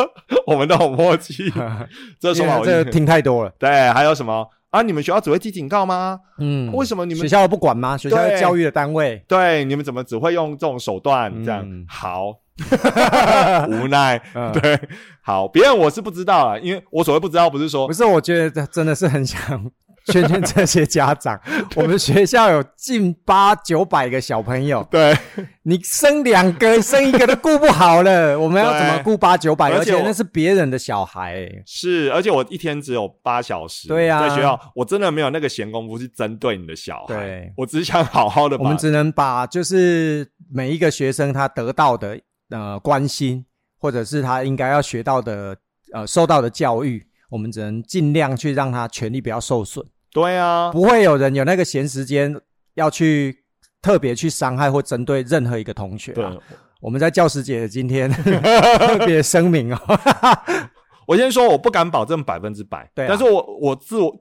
A: 我们都很默契？这说法我
B: 这个听太多了。
A: 对，还有什么啊？你们学校只会记警告吗？
B: 嗯，
A: 为什么你们
B: 学校不管吗？学校
A: 对
B: 是教育的单位。
A: 对，你们怎么只会用这种手段？这样、
B: 嗯
A: 好 无奈。
B: 嗯
A: 对，好，别人我是不知道啊，因为我所谓不知道，不是说
B: 不是，我觉得真的是很想劝劝这些家长。我们学校有近八九百个小朋友，
A: 对。
B: 你生两个、生一个都顾不好了，我们要怎么顾八九百？而
A: 而且
B: 那是别人的小孩、欸
A: 是，而且我一天只有八小时，
B: 对啊。
A: 在学校我真的没有那个闲工夫去针对你的小孩，
B: 对。
A: 我只想好好的把，
B: 我们只能把就是每一个学生他得到的呃关心，或者是他应该要学到的呃受到的教育，我们只能尽量去让他权利不要受损。
A: 对啊，
B: 不会有人有那个闲时间要去特别去伤害或针对任何一个同学、我们在教师节今天 特别声明哦，
A: 我先说我不敢保证百分之百，
B: 对啊。
A: 但是我我自我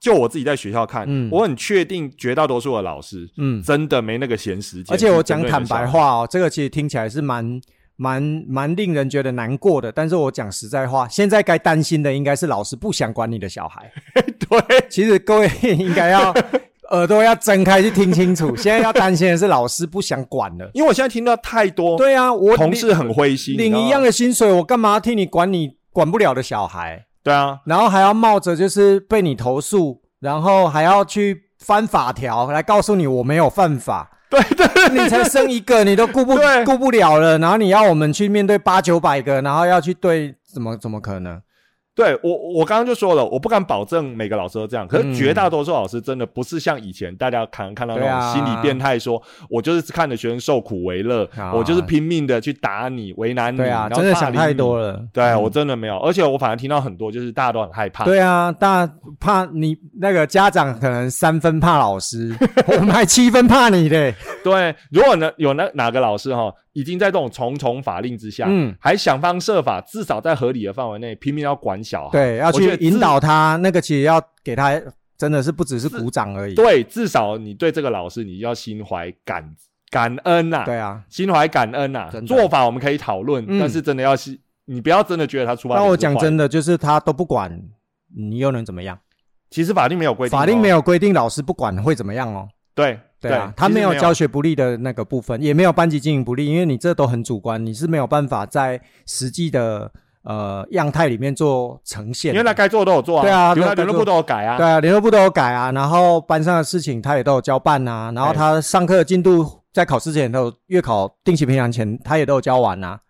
A: 就我自己在学校看，
B: 嗯。
A: 我很确定绝大多数的老师
B: 嗯，
A: 真的没那个闲时间，
B: 而且我讲坦白，话哦，这个其实听起来是蛮蛮蛮令人觉得难过的。但是我讲实在话，现在该担心的应该是老师不想管你的小孩。
A: 对，
B: 其实各位应该要 耳朵要睁开去听清楚，现在要担心的是老师不想管了。
A: 因为我现在听到太多
B: 对啊，我
A: 同事很灰心，
B: 领一样的薪水，我干嘛要替你管你管不了的小孩？
A: 对啊，
B: 然后还要冒着就是被你投诉，然后还要去翻法条来告诉你我没有犯法。
A: 对对，
B: 你才生一个，你都顾不顾不了了，然后你要我们去面对八九百个，然后要去对，怎么怎么可能？
A: 对我，我刚刚就说了，我不敢保证每个老师都这样，可是
B: 嗯
A: 绝大多数老师真的不是像以前大家可能看到那种心理变态说，我就是看着学生受苦为乐，
B: 啊
A: 我就是拼命的去打你、为难你，
B: 对啊，真的想太多了。
A: 对、
B: 嗯
A: 我真的没有，而且我反而听到很多，就是大家都很害怕。
B: 对啊，大怕你那个家长可能三分怕老师，我们还七分怕你嘞。
A: 对，如果呢有那哪个老师哈，已经在这种重重法令之下，
B: 嗯，
A: 还想方设法，至少在合理的范围内拼命要管小孩，
B: 对，要去引导他，那个其实要给他，真的是不只是鼓掌而已。
A: 对，至少你对这个老师，你要心怀感感恩呐、
B: 对啊，
A: 心怀感恩呐、做法我们可以讨论，
B: 嗯
A: 但是真的要是你不要真的觉得他出发。
B: 那我讲真，的，就是他都不管，你又能怎么样？
A: 其实法令没有规定哦，
B: 法令没有规定老师不管会怎么样哦。
A: 对
B: 对啊，他没有教学不利的那个部分，也没有班级经营不利，因为你这都很主观，你是没有办法在实际的呃样态里面做呈现的。
A: 因为他该做的都有做啊，
B: 对啊都都
A: 比如他联络部都有改啊，
B: 对啊，联络部都有改啊，然后班上的事情他也都有交办啊，然后他上课的进度在考试前都有，月考定期评量前他也都有交完啊。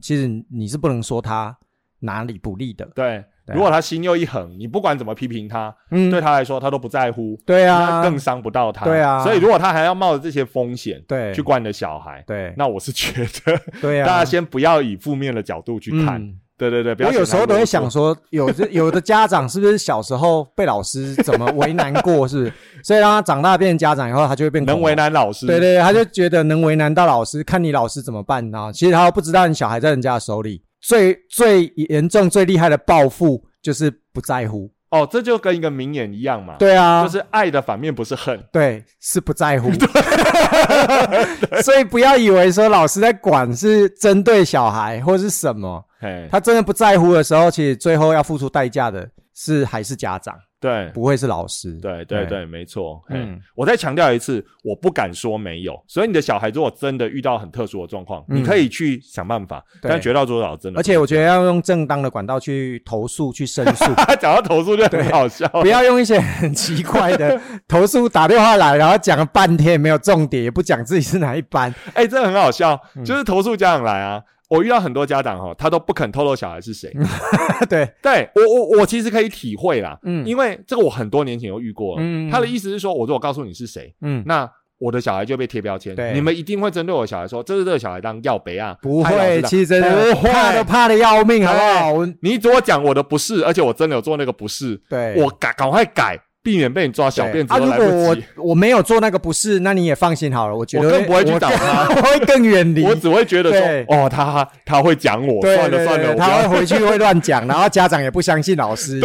B: 其实你是不能说他哪里不利的，
A: 对。如果他心又一横，你不管怎么批评他，
B: 嗯，
A: 对他来说他都不在乎，
B: 对
A: 那
B: 啊，
A: 更伤不到他。
B: 对啊
A: 所以如果他还要冒着这些风险
B: 对
A: 去惯你的小孩，
B: 对
A: 那我是觉得
B: 对啊，
A: 大家先不要以负面的角度去看。
B: 嗯
A: 对对对，不要
B: 我有时候都会想说，有的有的家长是不是小时候被老师怎么为难过，是不是？所以让他长大变成家长以后，他就会变
A: 能为。难老师。
B: 对对，他就觉得能为难到老师，看你老师怎么办啊？其实他不知道你小孩在人家的手里，最最严重、最厉害的报复就是不在乎。
A: 哦，这就跟一个名言一样嘛，
B: 对啊，
A: 就是爱的反面不是恨。
B: 对，是不在乎。所以不要以为说老师在管是针对小孩或是什么，
A: 嘿，
B: 他真的不在乎的时候，其实最后要付出代价的是还是家长。
A: 对，
B: 不会是老师。
A: 对对对，没错。嗯，我再强调一次，我不敢说没有。所以你的小孩如果真的遇到很特殊的状况，你可以去想办法。但绝大多数真的，
B: 而且我觉得要用正当的管道去投诉、去申诉。
A: 讲到投诉就很好笑，
B: 不要用一些很奇怪的 投诉打电话来，然后讲了半天没有重点，也不讲自己是哪一班。
A: 哎，这很好笑，就是投诉家长来啊。我遇到很多家长哈，他都不肯透露小孩是谁。
B: 对，
A: 对我我我其实可以体会啦，嗯，因为这个我很多年前有遇过了。嗯，他的意思是说，我如果告诉你是谁，嗯，那我的小孩就被贴标签。
B: 对，
A: 你们一定会针对我小孩说，这是这个小孩当要背啊？
B: 不会，其实真的怕都怕的要命，好不好？
A: 你如果讲我的不是，而且我真的有做那个不是，
B: 对，
A: 我赶赶快改。避免被你抓小辫子。
B: 啊，如果我我没有做那个不是，那你也放心好了。我觉得
A: 我更不会去打他，
B: 我会更远离。
A: 我只会觉得说，哦，他他会讲我，算了算了，
B: 他会回去会乱讲，然后家长也不相信老师，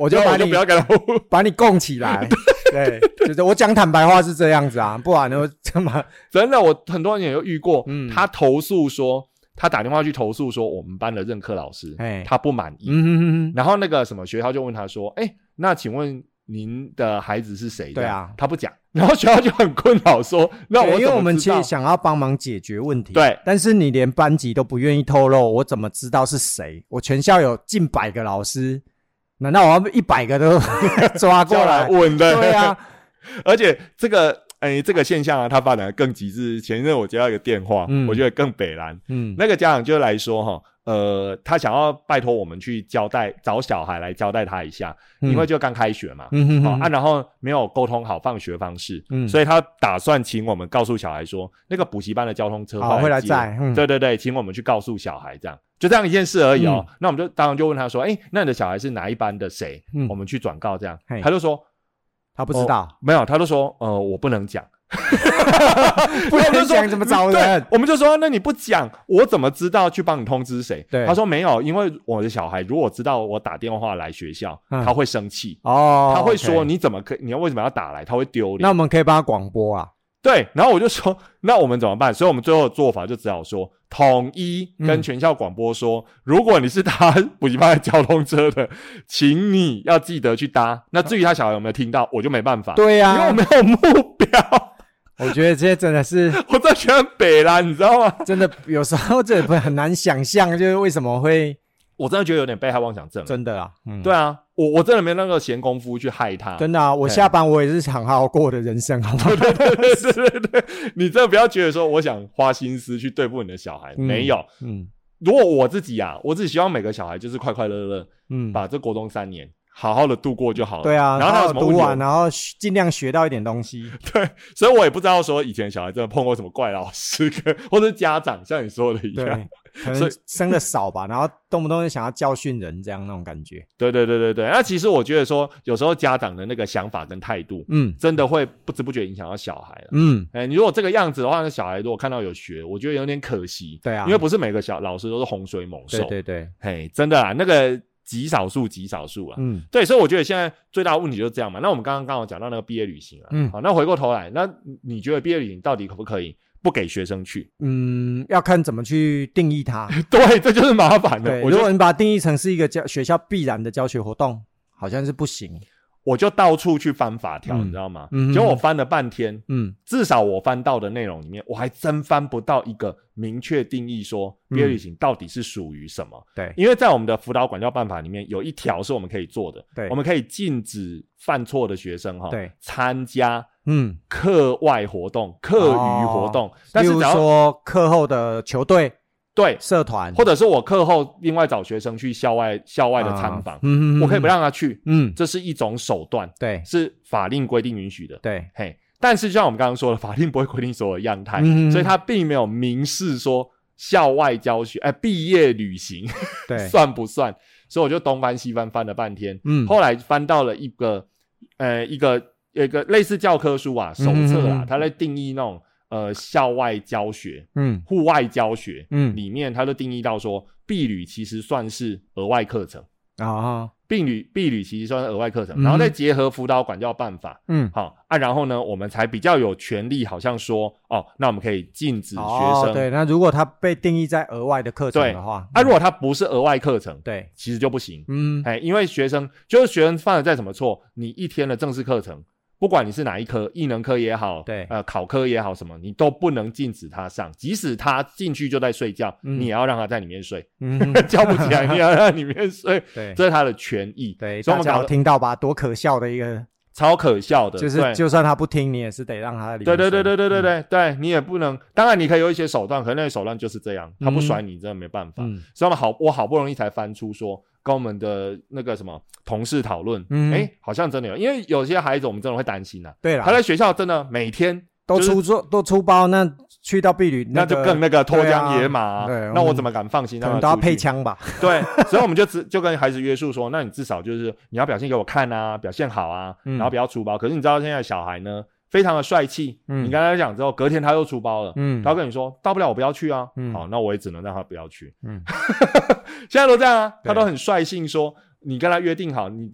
B: 我就把你
A: 不要给他
B: 把你供起来。对，就是我讲坦白话是这样子啊，不然呢怎么？
A: 真的，我很多人也有遇过，他投诉说，他打电话去投诉说，我们班的任课老师，他不满意。然后那个什么学校就问他说，哎，那请问？您的孩子是谁？
B: 对啊，
A: 他不讲，然后学校就很困扰，说那我
B: 因为我们其实想要帮忙解决问题，
A: 对，
B: 但是你连班级都不愿意透露，我怎么知道是谁？我全校有近百个老师，难道我要一百个都 抓过来
A: 问的？
B: 对啊，
A: 而且这个哎，这个现象啊，它发展的更极致。前一阵我接到一个电话，我觉得更北蓝，嗯，那个家长就来说哈。呃，他想要拜托我们去交代，找小孩来交代他一下，因为就刚开学嘛，好啊，然后没有沟通好放学方式，所以他打算请我们告诉小孩说，那个补习班的交通车
B: 会来载，
A: 对对对，请我们去告诉小孩这样，就这样一件事而已哦。那我们就当然就问他说，哎，那你的小孩是哪一班的谁？我们去转告这样，他就说
B: 他不知道，
A: 没有，他就说，呃，我不能讲。
B: 不能讲怎么找人？
A: 我们就说，那你不讲，我怎么知道去帮你通知谁？
B: 对，
A: 他说没有，因为我的小孩如果知道我打电话来学校，他会生气哦，他会说你怎么可？你要为什么要打来？他会丢脸。
B: 那我们可以帮他广播啊。
A: 对，然后我就说，那我们怎么办？所以我们最后的做法就只好说，统一跟全校广播说，如果你是搭补习班的交通车的，请你要记得去搭。那至于他小孩有没有听到，我就没办法。
B: 对呀，
A: 因为我没有目标。
B: 我觉得这些真的是，
A: 我在全北啦，你知道吗？
B: 真的有时候这不很难想象，就是为什么会，
A: 我真的觉得有点被害妄想症。
B: 真的啊，
A: 嗯，对啊，我我真的没那个闲工夫去害他。
B: 真的啊，我下班我也是想好好过我的人生，好吗？
A: 对对对对，你真的不要觉得说我想花心思去对付你的小孩，没有。嗯，如果我自己啊，我自己希望每个小孩就是快快乐乐，嗯，把这国中三年。好好的度过就好了。
B: 对啊，
A: 然后他有
B: 读完，然后尽量学到一点东西。
A: 对，所以我也不知道说以前小孩真的碰过什么怪老师，或者家长像你说的一样，
B: 可能生的少吧，然后动不动就想要教训人，这样那种感觉。
A: 对对对对对，那其实我觉得说，有时候家长的那个想法跟态度，嗯，真的会不知不觉影响到小孩了。嗯，哎，你如果这个样子的话，那小孩如果看到有学，我觉得有点可惜。
B: 对啊，
A: 因为不是每个小老师都是洪水猛兽。
B: 对对对，
A: 嘿，真的啊，那个。极少数，极少数啊，嗯，对，所以我觉得现在最大的问题就是这样嘛。那我们刚刚刚好讲到那个毕业旅行啊，嗯，好，那回过头来，那你觉得毕业旅行到底可不可以不给学生去？
B: 嗯，要看怎么去定义它。
A: 对，这就是麻烦的。
B: 如果你把它定义成是一个教学校必然的教学活动，好像是不行。
A: 我就到处去翻法条，你知道吗？嗯结果我翻了半天，嗯，至少我翻到的内容里面，我还真翻不到一个明确定义说毕业旅行到底是属于什么。
B: 对，
A: 因为在我们的辅导管教办法里面有一条是我们可以做的，
B: 对，
A: 我们可以禁止犯错的学生哈，
B: 对，
A: 参加嗯课外活动、课余活动，
B: 但是说课后的球队。
A: 对，
B: 社团，
A: 或者是我课后另外找学生去校外校外的参访，我可以不让他去，嗯，这是一种手段，
B: 对，
A: 是法令规定允许的，
B: 对，
A: 嘿，但是就像我们刚刚说的，法令不会规定所有样态，所以他并没有明示说校外教学，哎，毕业旅行，
B: 对，
A: 算不算？所以我就东翻西翻翻了半天，嗯，后来翻到了一个，呃，一个一个类似教科书啊，手册啊，他在定义那种。呃，校外教学，嗯，户外教学，嗯，里面它就定义到说，避旅其实算是额外课程啊。并旅毕旅其实算是额外课程，
B: 嗯
A: 然后再结合辅导管教办法，
B: 嗯，
A: 好啊，然后呢，我们才比较有权利，好像说哦，那我们可以禁止学生。
B: 哦对，那如果他被定义在额外的课程
A: 对
B: 的话，
A: 啊，如果它不是额外课程，
B: 对，
A: 其实就不行。
B: 嗯，
A: 哎，因为学生就是学生犯了再什么错，你一天的正式课程，不管你是哪一科，艺能科也好，
B: 对。
A: 呃，考科也好，什么你都不能禁止他上，即使他进去就在睡觉，
B: 嗯。
A: 你也要让他在里面睡，
B: 嗯，
A: 叫不起来，你也要让里面睡，
B: 对。
A: 这是他的权益。
B: 对，
A: 所以我们搞得
B: 听到吧？多可笑的一个，
A: 超可笑的，
B: 就是
A: 对。
B: 就算他不听，你也是得让他在里
A: 对对对对对对对对，你也不能，当然你可以有一些手段，可能那些手段就是这样，他不
B: 嗯。
A: 甩你真的没办法。
B: 嗯。
A: 所以我们好，我好不容易才翻出说跟我们的那个什么同事讨论，
B: 嗯
A: 哎、好像真的有，因为有些孩子我们真的会担心呐、
B: 对啦
A: 他，在学校真的每天
B: 都
A: 就是
B: 出做都出包，那去到避旅个
A: 那就更那个脱缰野马、啊
B: 对
A: 那我怎么敢放心
B: 可能都要？配枪吧？
A: 对，所以我们就只就跟孩子约束说，那你至少就是你要表现给我看啊，表现好啊，
B: 嗯
A: 然后不要出包。可是你知道现在小孩呢，非常的帅气，
B: 嗯。
A: 你跟他讲之后，隔天他又出包了，
B: 嗯。
A: 他跟你说，大不了我不要去啊，
B: 嗯。
A: 好，那我也只能让他不要去。
B: 嗯，
A: 现在都这样啊，他都很率性说，你跟他约定好，你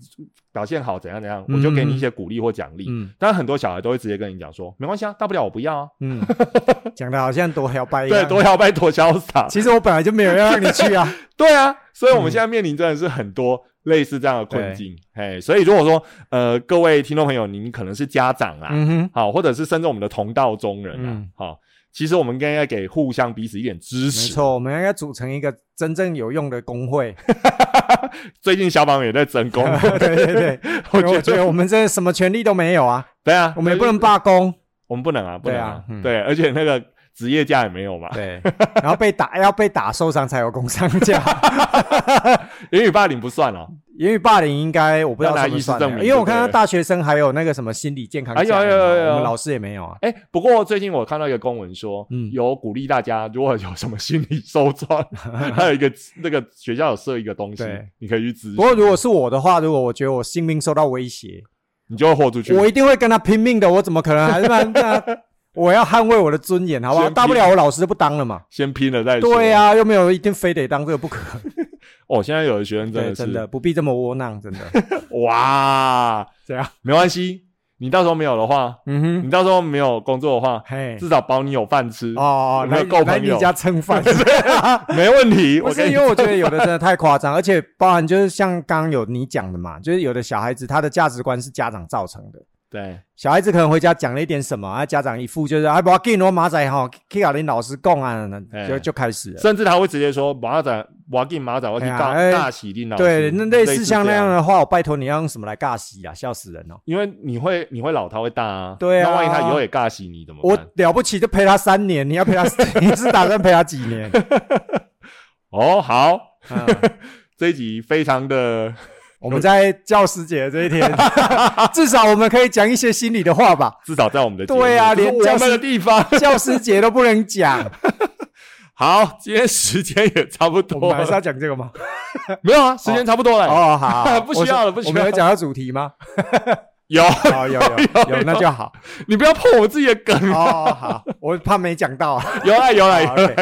A: 表现好怎样怎样，
B: 嗯
A: 我就给你一些鼓励或奖励。
B: 嗯
A: 但很多小孩都会直接跟你讲说，没关系啊，大不了我不要啊，
B: 嗯，讲的好像多摇摆一
A: 对，多摇摆多潇洒，
B: 其实我本来就没有要让你去啊。
A: 对啊，所以我们现在面临真的是很多类似这样的困境，哎，所以如果说呃各位听众朋友，您可能是家长啊，
B: 嗯，
A: 好，或者是甚至我们的同道中人啊
B: 嗯，
A: 好，其实我们应该给互相彼此一点支持没。
B: 错，我们应该组成一个真正有用的工会。
A: 最近小宝也在争工，
B: 对 对对，
A: 我觉得
B: 我们这什么权利都没有啊，
A: 对啊，
B: 我们也不能罢工。
A: 我们不能啊，不能
B: 对
A: 啊对，而且那个职业假也没有嘛，
B: 对，然后被打要被打受伤才有工伤假。
A: 言语霸凌不算哦。
B: 言语霸凌应该我不知道
A: 要拿
B: 算不算欸，
A: 医师证明
B: 因为我看到大学生还有那个什么心理健康
A: 哎有有有有
B: 我们老师也没有啊。
A: 哎，不过最近我看到一个公文说，
B: 嗯
A: 有鼓励大家，如果有什么心理受创，还有一个那个学校有设一个东西，你可以去咨询。
B: 不过如果是我的话，如果我觉得我性命受到威胁，
A: 你就会豁出去，
B: 我一定会跟他拼命的。我怎么可能还是让他？我要捍卫我的尊严，好不好？大不了我老师就不当了嘛。
A: 先拼了再说。
B: 对呀、又没有一定非得当这个不可。
A: 哦，现在有的学生真，的是
B: 真的不必这么窝囊，真的。
A: 哇，
B: 这样，
A: 没关系，你到时候没有的话，
B: 嗯哼，
A: 你到时候没有工作的话，
B: 嘿，
A: 至少保你有饭吃，
B: 哦，来
A: 够朋友
B: 你家蹭饭。
A: 没问题。
B: 不是因为我觉得有的真的太夸张，而且包含就是像刚刚有你讲的嘛，就是有的小孩子他的价值观是家长造成的。
A: 对
B: 小孩子可能回家讲了一点什么，啊，家长一副就是啊，不要给我马仔哈，去跟你老师讲啊，
A: 哎
B: 就就开始了。
A: 甚至他会直接说马仔，我要给马仔，我去尬尬洗领导师。
B: 对，那类似像那样的话，我拜托你要用什么来尬洗啊？笑死人哦！
A: 因为你会你会老他会大啊，
B: 对啊
A: 那万一他以后也尬洗你怎么
B: 我？了不起就陪他三年，你要陪他，你是打算陪他几年？
A: 哦，好，
B: 啊
A: 这一集非常的
B: 我们在教师节这一天，至少我们可以讲一些心里的话吧。
A: 至少在我们的
B: 对啊连教师
A: 的地方。
B: 教师节都不能讲，
A: 好，今天时间也差不多
B: 我
A: 多
B: 们还是要
A: 了，
B: 讲这个吗？
A: 没有啊，时间差不多了。
B: 哦，好，
A: 不需要了不需要
B: 我们有讲到主题吗？
A: 有，
B: 哦，有有有，那就好。
A: 你不要破我自己的梗。
B: 哦，好，我怕没讲到。
A: 有啦有啦有
B: 好
A: 啦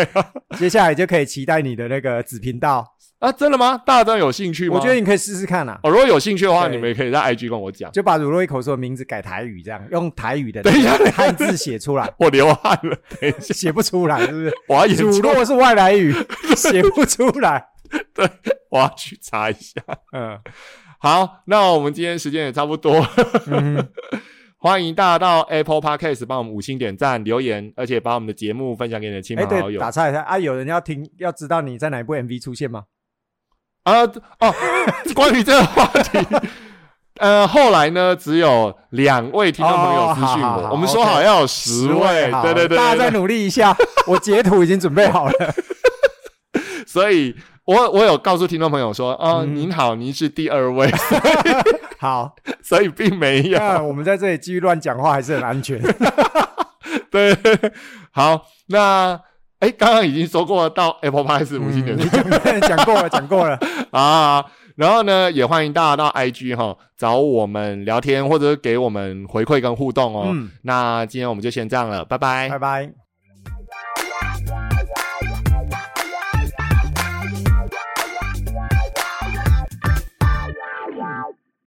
B: 接下来就可以期待你的那个子频道，
A: 啊！真的吗？大家真的有兴趣吗？
B: 我觉得你可以试试看啊。
A: 哦，如果有兴趣的话，你们也可以在 IG 跟我讲。
B: 就把乳酪一口说的名字改台语，这样用台语的
A: 等一下
B: 汉字写出来，
A: 我流汗了，等一下，
B: 写不出来是不是？
A: 我要演
B: 乳
A: 出，
B: 酪是外来语，写不出来。
A: 对我要去查一下。
B: 嗯
A: 好，那我们今天时间也差不多，欢迎大家到 Apple Podcast 帮我们五星点赞、留言，而且把我们的节目分享给你的亲朋好友。
B: 打岔一下啊，有人要听，要知道你在哪一部 MV 出现吗？
A: 啊哦，关于这个话题，呃，后来呢，只有两位听众朋友私讯我，我们说好要有十位，对对对，
B: 大家再努力一下，我截图已经准备好了。
A: 所以我我有告诉听众朋友说，啊、
B: 嗯。
A: 您好，您是第二位，
B: 好，
A: 所以并没有，
B: 那我们在这里继续乱讲话还是很安全。
A: 对，好，那哎，刚刚已经说过到 Apple Podcast 五星点
B: 嗯你讲讲过了，讲过了。
A: 啊，然后呢，也欢迎大家到 IG 哈找我们聊天，或者给我们回馈跟互动哦。
B: 嗯
A: 那今天我们就先这样了，拜拜
B: 拜拜。